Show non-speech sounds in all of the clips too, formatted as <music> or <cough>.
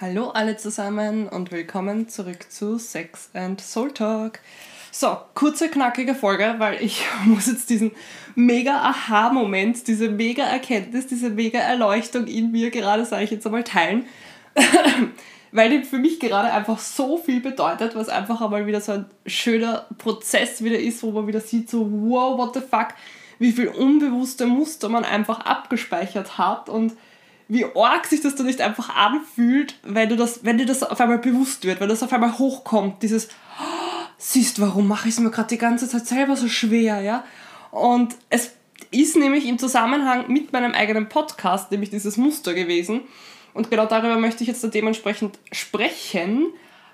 Hallo alle zusammen und willkommen zurück zu Sex and Soul Talk. So, kurze, knackige Folge, weil ich <laughs> muss jetzt diesen mega Aha-Moment, diese mega Erkenntnis, diese mega Erleuchtung in mir gerade, sage ich jetzt einmal, teilen. <laughs> weil die für mich gerade einfach so viel bedeutet, was einfach einmal wieder so ein schöner Prozess wieder ist, wo man wieder sieht, so wow, what the fuck, wie viel unbewusste Muster man einfach abgespeichert hat und wie arg sich das dann nicht einfach anfühlt, wenn, du das, wenn dir das auf einmal bewusst wird, wenn das auf einmal hochkommt, dieses, oh, siehst, warum mache ich es mir gerade die ganze Zeit selber so schwer, ja? Und es ist nämlich im Zusammenhang mit meinem eigenen Podcast nämlich dieses Muster gewesen. Und genau darüber möchte ich jetzt dann dementsprechend sprechen,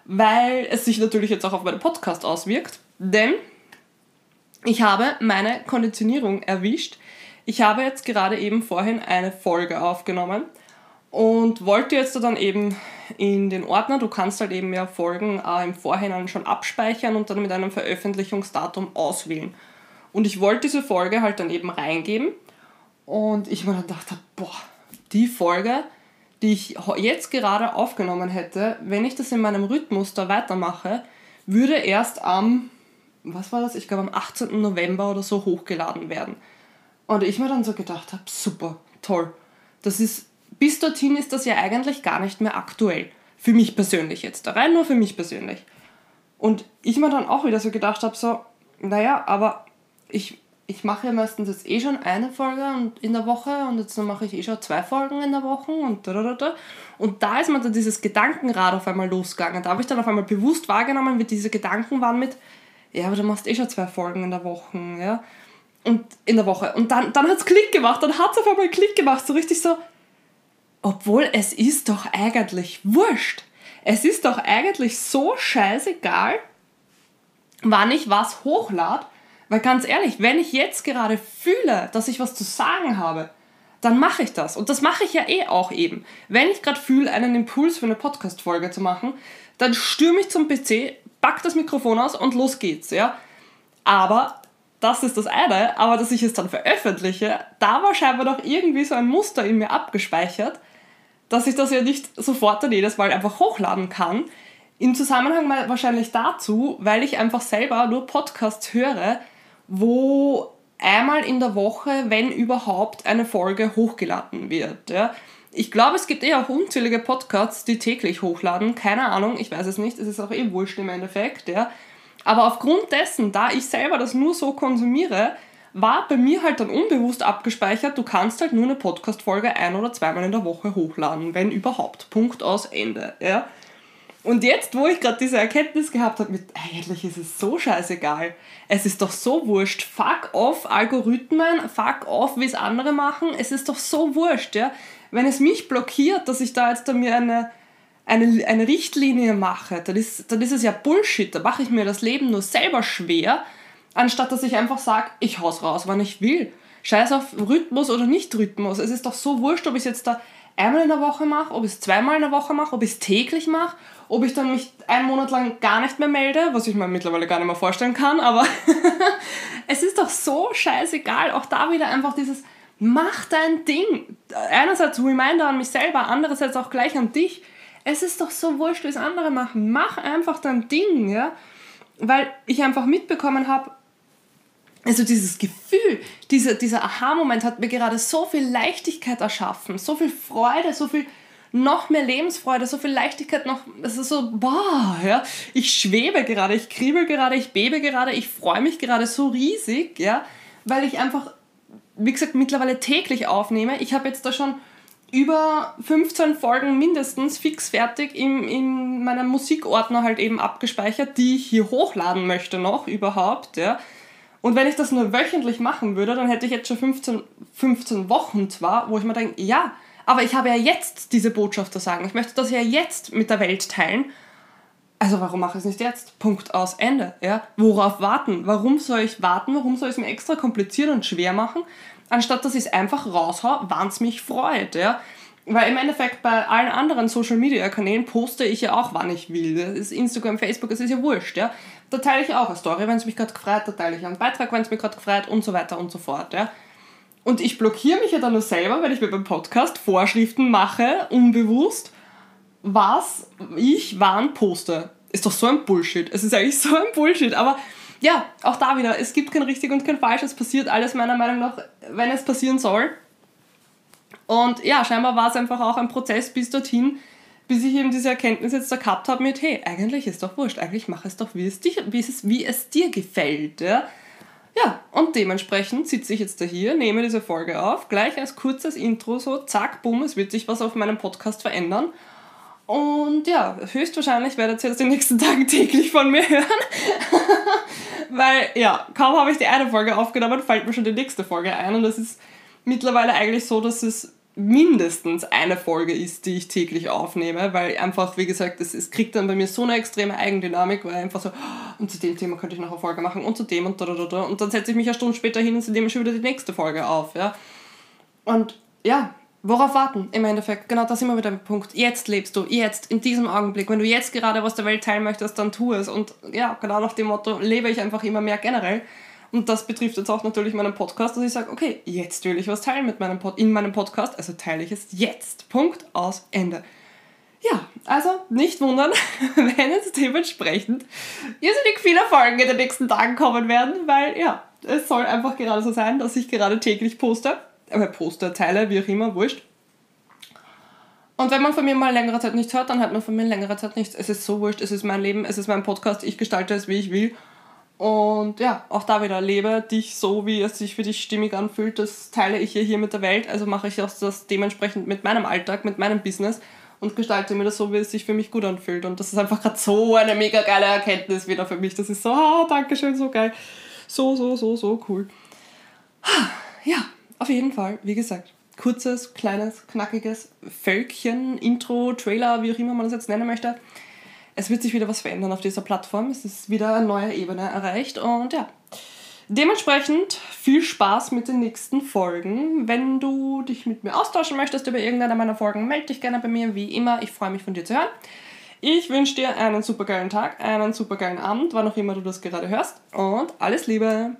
weil es sich natürlich jetzt auch auf meinen Podcast auswirkt. Denn ich habe meine Konditionierung erwischt, ich habe jetzt gerade eben vorhin eine Folge aufgenommen und wollte jetzt dann eben in den Ordner, du kannst halt eben ja Folgen äh, im Vorhinein schon abspeichern und dann mit einem Veröffentlichungsdatum auswählen. Und ich wollte diese Folge halt dann eben reingeben und ich mir dann dachte, boah, die Folge, die ich jetzt gerade aufgenommen hätte, wenn ich das in meinem Rhythmus da weitermache, würde erst am, was war das, ich glaube am 18. November oder so hochgeladen werden. Und ich mir dann so gedacht habe, super, toll. Das ist, bis dorthin ist das ja eigentlich gar nicht mehr aktuell. Für mich persönlich jetzt, rein nur für mich persönlich. Und ich mir dann auch wieder so gedacht habe, so, naja, aber ich, ich mache ja meistens jetzt eh schon eine Folge in der Woche und jetzt mache ich eh schon zwei Folgen in der Woche und da, da, da. Und da ist mir dann dieses Gedankenrad auf einmal losgegangen. Da habe ich dann auf einmal bewusst wahrgenommen, wie diese Gedanken waren mit, ja, aber du machst eh schon zwei Folgen in der Woche, ja und in der Woche. Und dann, dann hat es Klick gemacht, dann hat es auf einmal Klick gemacht, so richtig so, obwohl es ist doch eigentlich wurscht. Es ist doch eigentlich so scheißegal, wann ich was hochlade, weil ganz ehrlich, wenn ich jetzt gerade fühle, dass ich was zu sagen habe, dann mache ich das. Und das mache ich ja eh auch eben. Wenn ich gerade fühle, einen Impuls für eine Podcast-Folge zu machen, dann stürme ich zum PC, pack das Mikrofon aus und los geht's, ja. Aber das ist das eine, aber dass ich es dann veröffentliche, da war scheinbar doch irgendwie so ein Muster in mir abgespeichert, dass ich das ja nicht sofort dann jedes Mal einfach hochladen kann. Im Zusammenhang wahrscheinlich dazu, weil ich einfach selber nur Podcasts höre, wo einmal in der Woche, wenn überhaupt, eine Folge hochgeladen wird. Ja. Ich glaube, es gibt eh auch unzählige Podcasts, die täglich hochladen. Keine Ahnung, ich weiß es nicht. Es ist auch eh wurscht im Endeffekt. Ja. Aber aufgrund dessen, da ich selber das nur so konsumiere, war bei mir halt dann unbewusst abgespeichert, du kannst halt nur eine Podcast-Folge ein- oder zweimal in der Woche hochladen, wenn überhaupt. Punkt aus Ende. Ja? Und jetzt, wo ich gerade diese Erkenntnis gehabt habe, mit eigentlich ist es so scheißegal. Es ist doch so wurscht. Fuck off Algorithmen, fuck off, wie es andere machen. Es ist doch so wurscht, ja. Wenn es mich blockiert, dass ich da jetzt da mir eine eine, eine Richtlinie mache, dann ist, dann ist es ja Bullshit. Da mache ich mir das Leben nur selber schwer, anstatt dass ich einfach sage, ich hau's raus, wann ich will. Scheiß auf Rhythmus oder nicht Rhythmus. Es ist doch so wurscht, ob ich es jetzt da einmal in der Woche mache, ob ich es zweimal in der Woche mache, ob ich es täglich mache, ob ich dann mich einen Monat lang gar nicht mehr melde, was ich mir mittlerweile gar nicht mehr vorstellen kann, aber <laughs> es ist doch so scheißegal. Auch da wieder einfach dieses, mach dein Ding. Einerseits Reminder an mich selber, andererseits auch gleich an dich es ist doch so wurscht, es andere machen. Mach einfach dein Ding, ja. Weil ich einfach mitbekommen habe, also dieses Gefühl, dieser, dieser Aha-Moment hat mir gerade so viel Leichtigkeit erschaffen, so viel Freude, so viel noch mehr Lebensfreude, so viel Leichtigkeit noch, es ist so, boah, ja, ich schwebe gerade, ich kriebel gerade, ich bebe gerade, ich freue mich gerade so riesig, ja, weil ich einfach, wie gesagt, mittlerweile täglich aufnehme. Ich habe jetzt da schon über 15 Folgen mindestens fix fertig im, in meinem Musikordner halt eben abgespeichert, die ich hier hochladen möchte noch überhaupt, ja. Und wenn ich das nur wöchentlich machen würde, dann hätte ich jetzt schon 15, 15 Wochen zwar, wo ich mir denke, ja, aber ich habe ja jetzt diese Botschaft zu sagen. Ich möchte das ja jetzt mit der Welt teilen. Also warum mache ich es nicht jetzt? Punkt aus Ende. Ja? Worauf warten? Warum soll ich warten? Warum soll ich es mir extra kompliziert und schwer machen? anstatt dass ich es einfach raushau, wann es mich freut. Ja? Weil im Endeffekt bei allen anderen Social Media Kanälen poste ich ja auch, wann ich will. Das ist Instagram, Facebook, es ist ja wurscht. Ja? Da teile ich auch eine Story, wenn es mich gerade gefreut, da teile ich einen Beitrag, wenn es mich gerade gefreut und so weiter und so fort. Ja? Und ich blockiere mich ja dann nur selber, wenn ich mir beim Podcast Vorschriften mache, unbewusst. was ich wann poste. Ist doch so ein Bullshit. Es ist eigentlich so ein Bullshit. Aber ja, auch da wieder, es gibt kein richtig und kein falsch. Es passiert alles meiner Meinung nach, wenn es passieren soll. Und ja, scheinbar war es einfach auch ein Prozess bis dorthin, bis ich eben diese Erkenntnis jetzt da gehabt habe mit, hey, eigentlich ist doch wurscht, eigentlich mach es doch, wie es, dich, wie es, wie es dir gefällt. Ja? ja, und dementsprechend sitze ich jetzt da hier, nehme diese Folge auf, gleich als kurzes Intro, so zack, bumm, es wird sich was auf meinem Podcast verändern. Und ja, höchstwahrscheinlich werdet ihr jetzt die nächsten Tage <laughs> täglich von mir hören. <laughs> Weil, ja, kaum habe ich die eine Folge aufgenommen, fällt mir schon die nächste Folge ein. Und das ist mittlerweile eigentlich so, dass es mindestens eine Folge ist, die ich täglich aufnehme, weil einfach, wie gesagt, es, es kriegt dann bei mir so eine extreme Eigendynamik, weil einfach so, oh, und zu dem Thema könnte ich noch eine Folge machen und zu dem und da, da, da, und dann setze ich mich eine Stunde später hin und nehme schon wieder die nächste Folge auf, ja. Und ja, worauf warten im Endeffekt? Genau das ist immer wieder der Punkt. Jetzt lebst du, jetzt, in diesem Augenblick. Wenn du jetzt gerade was der Welt teilen möchtest, dann tu es. Und ja, genau nach dem Motto lebe ich einfach immer mehr generell. Und das betrifft jetzt auch natürlich meinen Podcast, dass ich sage, okay, jetzt will ich was teilen mit meinem Pod in meinem Podcast, also teile ich es jetzt. Punkt, aus, Ende. Ja, also nicht wundern, <laughs> wenn jetzt dementsprechend irrsinnig viele Folgen in den nächsten Tagen kommen werden, weil ja, es soll einfach gerade so sein, dass ich gerade täglich poste, aber poste, teile, wie auch immer, wurscht. Und wenn man von mir mal längere Zeit nichts hört, dann hat man von mir längere Zeit nichts. Es ist so wurscht, es ist mein Leben, es ist mein Podcast, ich gestalte es, wie ich will. Und ja, auch da wieder, lebe dich so, wie es sich für dich stimmig anfühlt. Das teile ich hier mit der Welt. Also mache ich auch das dementsprechend mit meinem Alltag, mit meinem Business und gestalte mir das so, wie es sich für mich gut anfühlt. Und das ist einfach gerade so eine mega geile Erkenntnis wieder für mich. Das ist so, ah, danke schön, so geil. So, so, so, so cool. Ja, auf jeden Fall, wie gesagt, kurzes, kleines, knackiges Völkchen, Intro, Trailer, wie auch immer man das jetzt nennen möchte es wird sich wieder was verändern auf dieser Plattform. Es ist wieder eine neue Ebene erreicht und ja. Dementsprechend viel Spaß mit den nächsten Folgen. Wenn du dich mit mir austauschen möchtest über irgendeine meiner Folgen, melde dich gerne bei mir, wie immer. Ich freue mich von dir zu hören. Ich wünsche dir einen supergeilen Tag, einen supergeilen Abend, wann auch immer du das gerade hörst und alles Liebe!